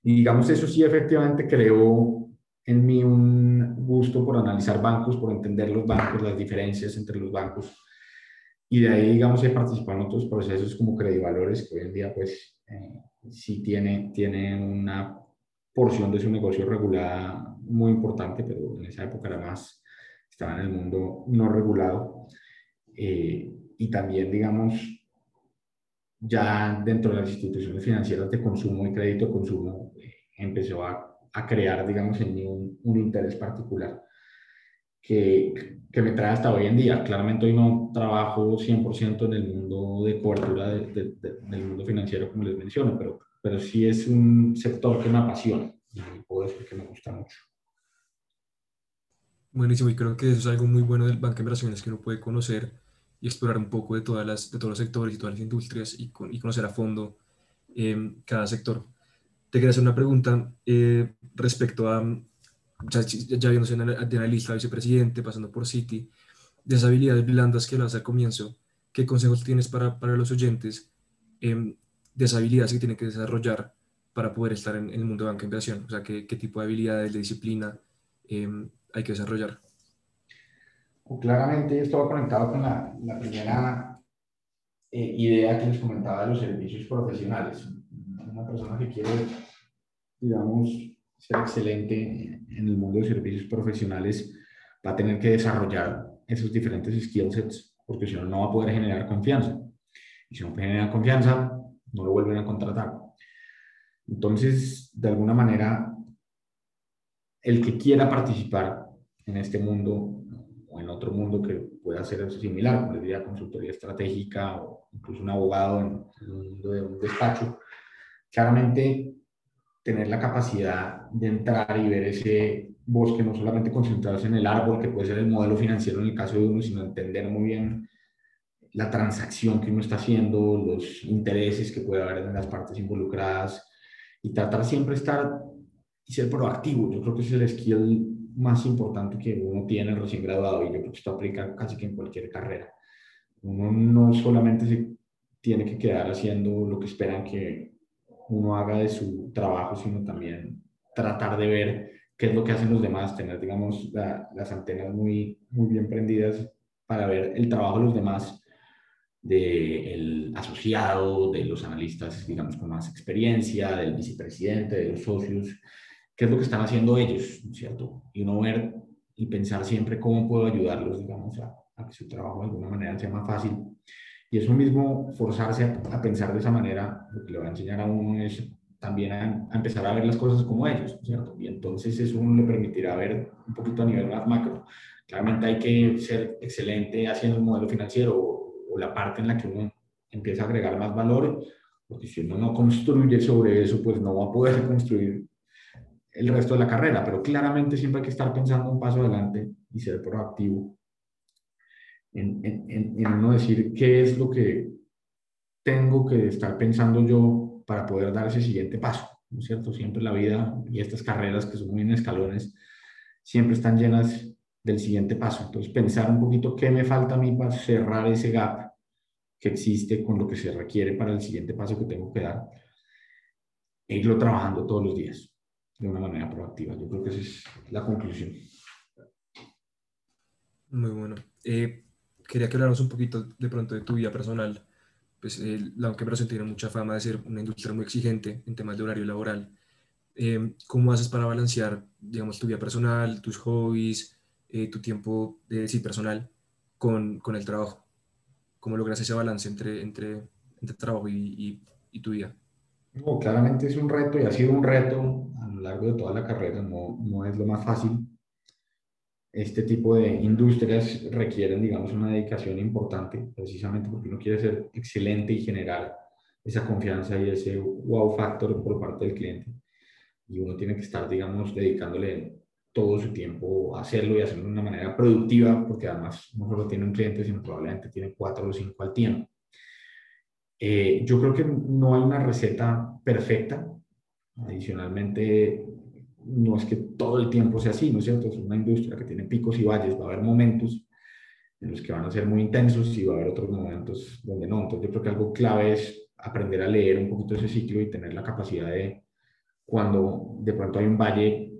Y digamos, eso sí efectivamente creó en mí un gusto por analizar bancos, por entender los bancos, las diferencias entre los bancos. Y de ahí, digamos, he participado en otros procesos como Credivalores, que hoy en día, pues, eh, sí tiene, tiene una porción de su negocio regulada muy importante, pero en esa época era más, estaba en el mundo no regulado. Eh, y también, digamos, ya dentro de las instituciones financieras de consumo y crédito consumo, eh, empezó a, a, crear, digamos, en mí un, un interés particular que, que, me trae hasta hoy en día. Claramente hoy no trabajo 100% en el mundo de cobertura de, del mundo financiero, como les menciono, pero, pero sí es un sector que me apasiona y puedo decir que me gusta mucho. Buenísimo, y creo que eso es algo muy bueno del banco de inversiones que uno puede conocer y explorar un poco de, todas las, de todos los sectores y todas las industrias y, y conocer a fondo eh, cada sector. Te quería hacer una pregunta eh, respecto a, ya, ya viéndose de analista, vicepresidente, pasando por Citi, de esas habilidades blandas que hace al comienzo, ¿qué consejos tienes para, para los oyentes eh, de que tienen que desarrollar para poder estar en, en el mundo de banca de inversión? O sea, ¿qué, qué tipo de habilidades, de disciplina eh, hay que desarrollar? Claramente esto va conectado con la, la primera eh, idea que les comentaba de los servicios profesionales una persona que quiere, digamos, ser excelente en el mundo de servicios profesionales va a tener que desarrollar esos diferentes skill sets, porque si no, no va a poder generar confianza. Y si no genera confianza, no lo vuelven a contratar. Entonces, de alguna manera, el que quiera participar en este mundo o en otro mundo que pueda ser similar, como les diría consultoría estratégica o incluso un abogado en el mundo de un despacho, claramente tener la capacidad de entrar y ver ese bosque, no solamente concentrarse en el árbol, que puede ser el modelo financiero en el caso de uno, sino entender muy bien la transacción que uno está haciendo, los intereses que puede haber en las partes involucradas y tratar siempre estar y ser proactivo. Yo creo que ese es el skill más importante que uno tiene recién graduado y yo creo que esto aplica casi que en cualquier carrera. Uno no solamente se tiene que quedar haciendo lo que esperan que uno haga de su trabajo, sino también tratar de ver qué es lo que hacen los demás, tener, digamos, las antenas muy, muy bien prendidas para ver el trabajo de los demás, del asociado, de los analistas, digamos, con más experiencia, del vicepresidente, de los socios, qué es lo que están haciendo ellos, ¿cierto? Y uno ver y pensar siempre cómo puedo ayudarlos, digamos, a, a que su trabajo de alguna manera sea más fácil y eso mismo, forzarse a, pensar de esa manera, lo que le va a enseñar a uno es también a, empezar a ver las cosas como ellos, ¿cierto? Y entonces eso uno le permitirá ver un poquito a nivel más macro. Claramente hay que ser excelente haciendo un modelo financiero o, la parte en la que uno empieza a agregar más valor, porque si uno no construye sobre eso, pues no va a poder construir el resto de la carrera, pero claramente siempre hay que estar pensando un paso adelante y ser proactivo en, en, en, uno decir qué es lo que tengo que estar pensando yo para poder dar ese siguiente paso, ¿no es cierto? Siempre la vida y estas carreras que son muy en escalones, siempre están llenas del siguiente paso. Entonces, pensar un poquito qué me falta a mí para cerrar ese gap que existe con lo que se requiere para el siguiente paso que tengo que dar e irlo trabajando todos los días de una manera proactiva. Yo creo que esa es la conclusión. Muy bueno. Eh, quería que habláramos un poquito de pronto de tu vida personal. Pues eh, la inversión tiene mucha fama de ser una industria muy exigente en temas de horario laboral. Eh, ¿Cómo haces para balancear, digamos, tu vida personal, tus hobbies, eh, tu tiempo de sí personal con, con, el trabajo? ¿Cómo logras ese balance entre, entre, entre trabajo y, y, tu vida? No, claramente es un reto y ha sido un reto a lo largo de toda la carrera. No, no es lo más fácil este tipo de industrias requieren, digamos, una dedicación importante, precisamente porque uno quiere ser excelente y generar esa confianza y ese wow factor por parte del cliente. Y uno tiene que estar, digamos, dedicándole todo su tiempo hacerlo y hacerlo de una manera productiva, porque además no solo tiene un cliente, sino probablemente tiene cuatro o cinco al tiempo. Eh, yo creo que no hay una receta perfecta. Adicionalmente, no es que todo el tiempo sea así, ¿no es cierto? Es una industria que tiene picos y valles, va a haber momentos en los que van a ser muy intensos y va a haber otros momentos donde no. Entonces yo creo que algo clave es aprender a leer un poquito ese ciclo y tener la capacidad de, cuando de pronto hay un valle,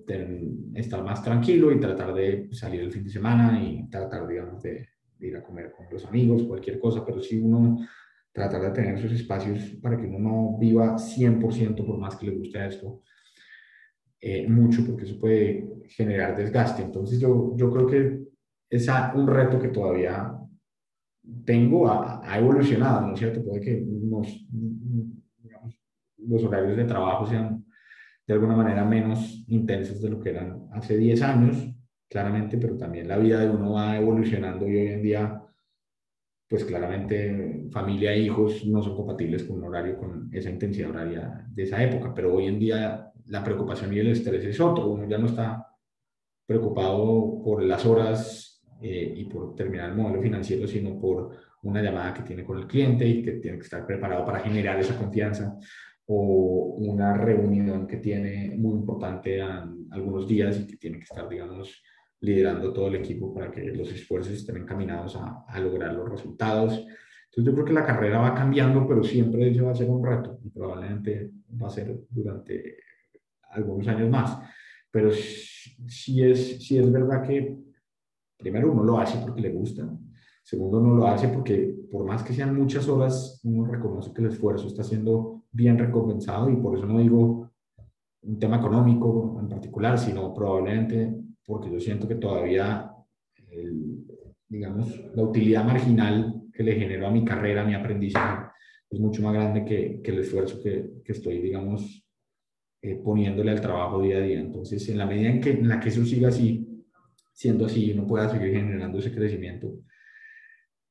estar más tranquilo y tratar de salir el fin de semana y tratar, digamos, de, ir a comer con los amigos, cualquier cosa, pero si uno tratar de tener esos espacios para que uno no viva 100% por más que le guste esto, eh, mucho, porque eso puede generar desgaste. Entonces yo, yo creo que es un reto que todavía tengo, ha, evolucionado, ¿no es cierto? Puede que los horarios de trabajo sean de alguna manera menos intensos de lo que eran hace 10 años, claramente, pero también la vida de uno va evolucionando y hoy en día, pues claramente familia e hijos no son compatibles con un horario con esa intensidad horaria de esa época, pero hoy en día la preocupación y el estrés es otro, uno ya no está preocupado por las horas eh, y por terminar el modelo financiero, sino por una llamada que tiene con el cliente y que tiene que estar preparado para generar esa confianza o una reunión que tiene muy importante en algunos días y que tiene que estar, digamos, liderando todo el equipo para que los esfuerzos estén encaminados a, a lograr los resultados. Entonces yo creo que la carrera va cambiando, pero siempre eso va a ser un reto y probablemente va a ser durante algunos años más. Pero sí es, sí es verdad que primero uno lo hace porque le gusta, segundo uno lo hace porque por más que sean muchas horas, uno reconoce que el esfuerzo está siendo bien recompensado y por eso no digo un tema económico en particular, sino probablemente porque yo siento que todavía, digamos, la utilidad marginal que le genero a mi carrera, a mi aprendizaje, es mucho más grande que, que el esfuerzo que, que, estoy, digamos, eh, poniéndole al trabajo día a día. Entonces, en la medida en, que, en la que eso siga así, siendo así, uno pueda seguir generando ese crecimiento,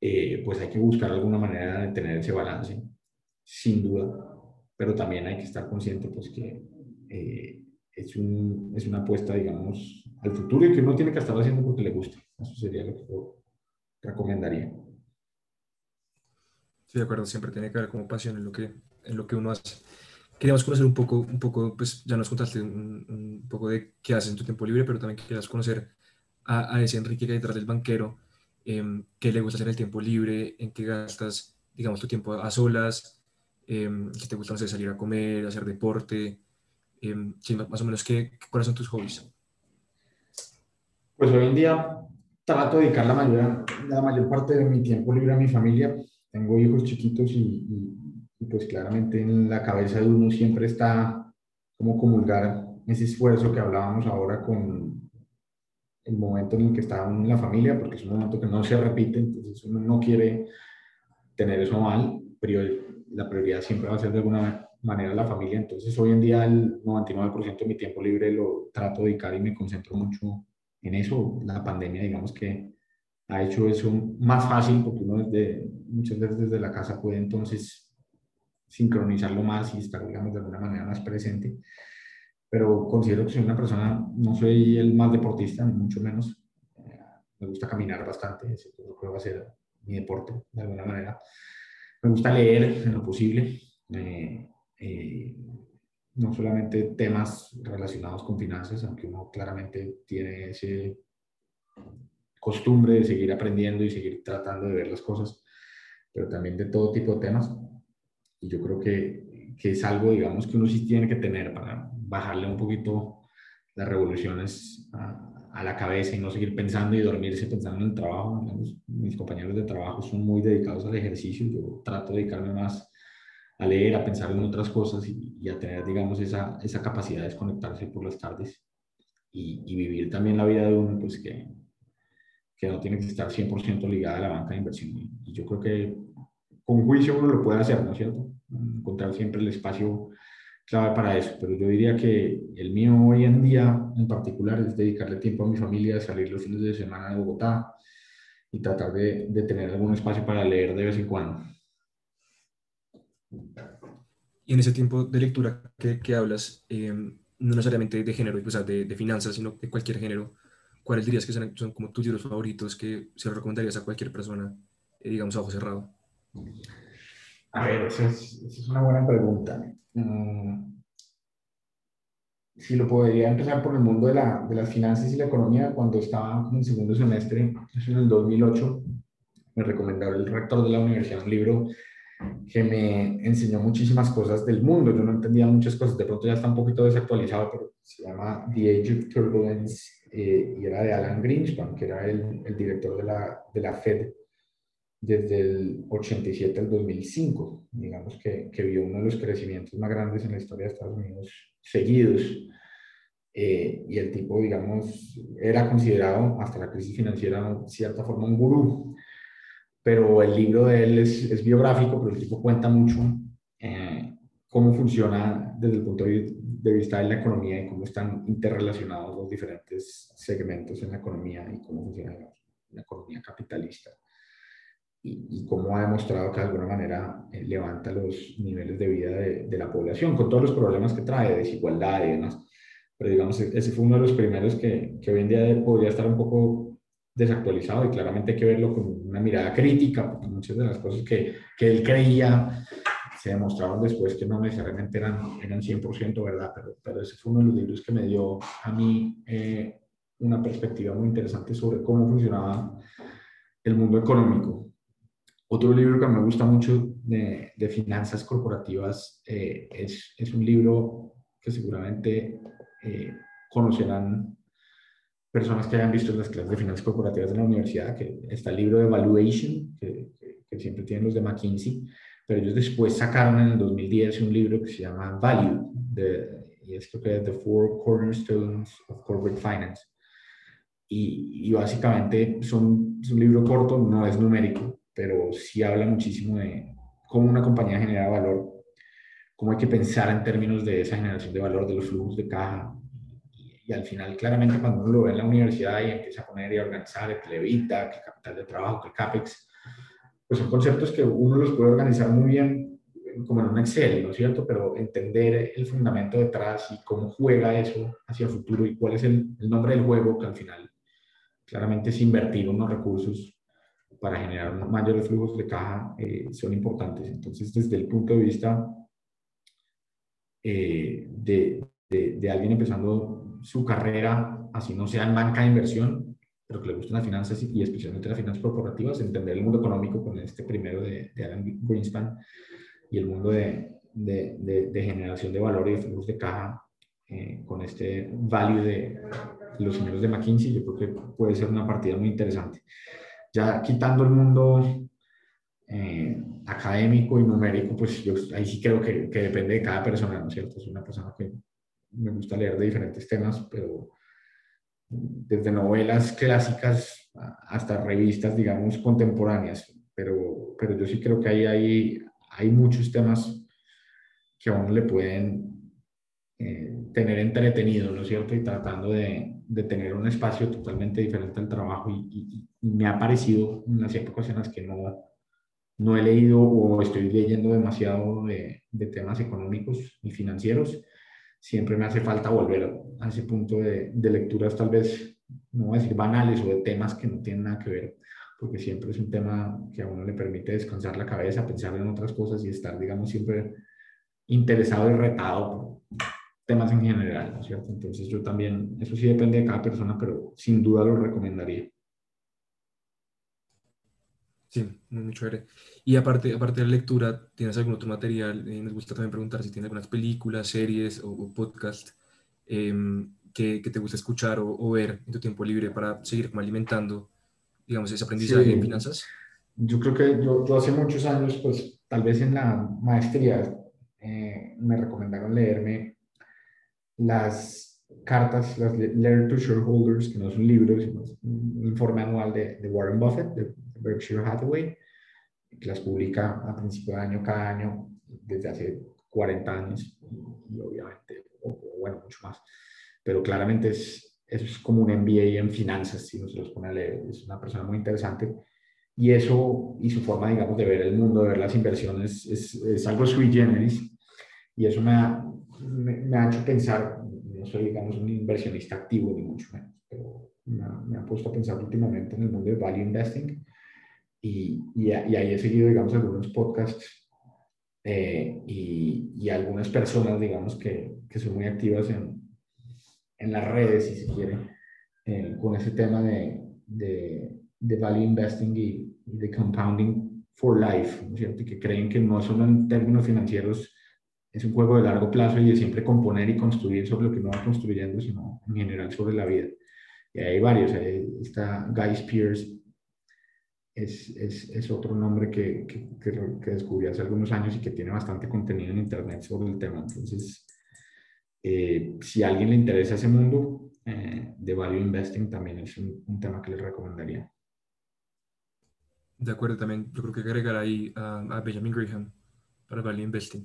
eh, pues hay que buscar alguna manera de tener ese balance, sin duda pero también hay que estar consciente pues que eh, es, un, es, una apuesta, digamos, al futuro y que uno tiene que estar haciendo porque le guste. Eso sería lo que yo recomendaría. Sí, de acuerdo, siempre tiene que haber como pasión en lo que, en lo que uno hace. Queríamos conocer un poco, un poco, pues ya nos contaste un, un poco de qué haces en tu tiempo libre, pero también querías conocer a, a ese Enrique que hay detrás del banquero, eh, qué le gusta hacer en el tiempo libre, en qué gastas, digamos, tu tiempo a solas, eh, si te gusta salir a comer, hacer deporte, eh, más o menos, ¿qué, ¿cuáles son tus hobbies? Pues hoy en día trato de dedicar la mayor, la mayor parte de mi tiempo libre a mi familia. Tengo hijos chiquitos y, y, pues claramente en la cabeza de uno siempre está como comulgar ese esfuerzo que hablábamos ahora con el momento en el que está en la familia, porque es un momento que no se repite, entonces uno no quiere tener eso mal, pero la prioridad siempre va a ser de alguna manera la familia. Entonces, hoy en día el 99% de mi tiempo libre lo trato de dedicar y me concentro mucho en eso. La pandemia, digamos que ha hecho eso más fácil porque uno desde, muchas veces desde la casa puede entonces sincronizarlo más y estar, digamos, de alguna manera más presente. Pero considero que soy una persona, no soy el más deportista, ni mucho menos. Eh, me gusta caminar bastante, eso creo que va a ser mi deporte de alguna manera. Me gusta leer en lo posible, eh, eh, no solamente temas relacionados con finanzas, aunque uno claramente tiene ese costumbre de seguir aprendiendo y seguir tratando de ver las cosas, pero también de todo tipo de temas. Y yo creo que, que es algo, digamos, que uno sí tiene que tener para bajarle un poquito las revoluciones a, a la cabeza y no seguir pensando y dormirse pensando en el trabajo. mis compañeros de trabajo son muy dedicados al ejercicio, yo trato de dedicarme más a leer, a pensar en otras cosas y, a tener, digamos, esa, esa, capacidad de desconectarse por las tardes y, vivir también la vida de uno, pues que, que no tiene que estar 100% ligada a la banca de inversión. Y yo creo que con juicio uno lo puede hacer, ¿no es cierto? Encontrar siempre el espacio clave para eso, pero yo diría que el mío hoy en día en particular es dedicarle tiempo a mi familia, salir los fines de semana de Bogotá y tratar de, tener algún espacio para leer de vez en cuando. Y en ese tiempo de lectura que, que hablas, eh, no necesariamente de género, o sea, de, de, finanzas, sino de cualquier género, ¿cuáles dirías que son, son, como tus libros favoritos que se los recomendarías a cualquier persona, eh, digamos, a ojo cerrado? A ver, esa es, esa es una buena pregunta. Mm, si lo podría empezar por el mundo de, la, de, las finanzas y la economía, cuando estaba en segundo semestre, eso en el 2008, me recomendó el rector de la universidad un libro que me enseñó muchísimas cosas del mundo. Yo no entendía muchas cosas, de pronto ya está un poquito desactualizado, pero se llama The Age of Turbulence eh, y era de Alan Greenspan, que era el, el director de la, de la Fed desde el 87 al 2005, digamos que, que, vio uno de los crecimientos más grandes en la historia de Estados Unidos seguidos. Eh, y el tipo, digamos, era considerado hasta la crisis financiera, de cierta forma, un gurú. Pero el libro de él es, es biográfico, pero el tipo cuenta mucho eh, cómo funciona desde el punto de vista de la economía y cómo están interrelacionados los diferentes segmentos en la economía y cómo funciona la economía capitalista y, cómo ha demostrado que de alguna manera eh, levanta los niveles de vida de, de, la población, con todos los problemas que trae, desigualdad y demás. Pero digamos, e-, ese fue uno de los primeros que, que hoy en día podría estar un poco desactualizado y claramente hay que verlo con una mirada crítica, porque muchas de las cosas que, que él creía se demostraron después que no necesariamente eran, eran 100% verdad, pero, pero ese fue uno de los libros que me dio a mí eh, una perspectiva muy interesante sobre cómo funcionaba el mundo económico otro libro que me gusta mucho de, de finanzas corporativas eh, es, es, un libro que seguramente eh, conocerán personas que hayan visto las clases de finanzas corporativas en la universidad, que está el libro de Valuation, que, que, siempre tienen los de McKinsey, pero ellos después sacaron en el 2010 un libro que se llama Value, de, y esto que es The Four Cornerstones of Corporate Finance. Y, y básicamente son, es un libro corto, no es numérico, pero sí habla muchísimo de cómo una compañía genera valor, cómo hay que pensar en términos de esa generación de valor, de los flujos de caja. Y, al final, claramente, cuando uno lo ve en la universidad y empieza a poner y a organizar el levita, el capital de trabajo, el CAPEX, pues son conceptos que uno los puede organizar muy bien como en un Excel, ¿no es cierto? Pero entender el fundamento detrás y cómo juega eso hacia el futuro y cuál es el, el nombre del juego, que al final claramente es invertir unos recursos para generar mayores flujos de caja eh, son importantes. Entonces, desde el punto de vista eh, de, de, alguien empezando su carrera, así no sea en banca de inversión, pero que le gusten las finanzas y, especialmente las finanzas corporativas, entender el mundo económico con este primero de, de Alan Greenspan y el mundo de, de, generación de valor y de flujos de caja eh, con este value de los señores de McKinsey, yo creo que puede ser una partida muy interesante. Ya quitando el mundo eh, académico y numérico, pues yo ahí sí creo que, que, depende de cada persona, ¿no es cierto? Es una persona que me gusta leer de diferentes temas, pero desde novelas clásicas hasta revistas, digamos, contemporáneas, pero, pero yo sí creo que ahí hay, hay muchos temas que a uno le pueden eh, tener entretenido, ¿no es cierto? Y tratando de, de tener un espacio totalmente diferente al trabajo y, me ha parecido en las épocas en las que no, no he leído o estoy leyendo demasiado de, de, temas económicos y financieros, siempre me hace falta volver a ese punto de, de, lecturas tal vez, no voy a decir banales o de temas que no tienen nada que ver, porque siempre es un tema que a uno le permite descansar la cabeza, pensar en otras cosas y estar, digamos, siempre interesado y retado temas en general, ¿no es cierto? Entonces yo también, eso sí depende de cada persona, pero sin duda lo recomendaría. Sí, muy, chévere. Y aparte, aparte de la lectura, ¿tienes algún otro material? Eh, nos gusta también preguntar si tienes algunas películas, series o, o podcasts em, que, que, te gusta escuchar o, o, ver en tu tiempo libre para seguir como alimentando, digamos, ese aprendizaje en finanzas. Yo creo que yo, yo, hace muchos años, pues tal vez en la maestría, eh, me recomendaron leerme las cartas, las Letter to Shareholders, que no es un libro, sino un informe anual de, de Warren Buffett, de, Berkshire Hathaway, que las publica a principio de año cada año desde hace 40 años y, obviamente, o, bueno, mucho más. Pero claramente es, es como un MBA en finanzas, si uno se los pone a leer. Es una persona muy interesante. Y eso y su forma, digamos, de ver el mundo, de ver las inversiones, es, es algo sui generis. Y eso me me, ha hecho pensar, no soy, digamos, un inversionista activo, ni mucho menos, pero me ha, puesto a pensar últimamente en el mundo de value investing y, y, ahí he seguido, digamos, algunos podcasts eh, y, y, algunas personas, digamos, que, que son muy activas en, en, las redes, si se quiere, eh, con ese tema de, de, de value investing y, de compounding for life, ¿no es cierto? Y que creen que no solo en términos financieros es un juego de largo plazo y de siempre componer y construir sobre lo que uno va construyendo, sino en general sobre la vida. Y hay varios, está Guy Spears, es, es, es otro nombre que, que, que, descubrí hace algunos años y que tiene bastante contenido en Internet sobre el tema. Entonces, eh, si a alguien le interesa ese mundo eh, de value investing, también es un, un, tema que les recomendaría. De acuerdo, también yo creo que agregar ahí a Benjamin Graham para value investing.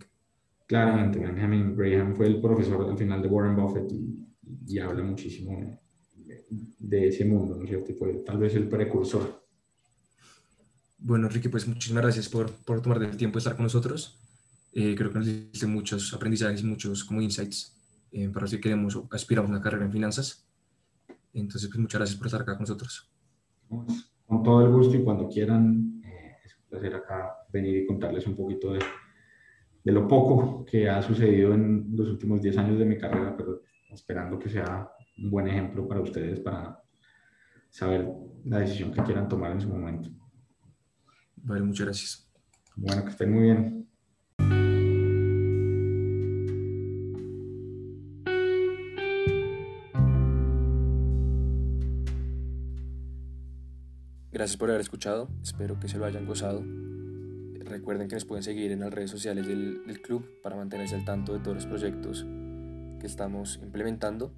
Claramente, Benjamin Graham fue el profesor al final de Warren Buffett y, y habla muchísimo de, de, ese mundo, ¿no es cierto? Y fue tal vez el precursor. Bueno, Enrique, pues muchísimas gracias por, por tomar el tiempo de estar con nosotros. Eh, creo que nos diste muchos aprendizajes, muchos como insights eh, para si queremos o aspiramos a una carrera en finanzas. Entonces, pues muchas gracias por estar acá con nosotros. Con todo el gusto y cuando quieran, eh, es un placer acá venir y contarles un poquito de, de lo poco que ha sucedido en los últimos 10 años de mi carrera, pero esperando que sea un buen ejemplo para ustedes para saber la decisión que quieran tomar en su momento. Vale, muchas gracias. Bueno, que estén muy bien. Gracias por haber escuchado, espero que se lo hayan gozado. Recuerden que nos pueden seguir en las redes sociales del, club para mantenerse al tanto de todos los proyectos que estamos implementando.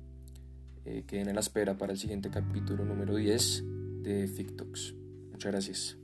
Eh, queden en la espera para el siguiente capítulo número 10 de FICTOX. Muchas gracias.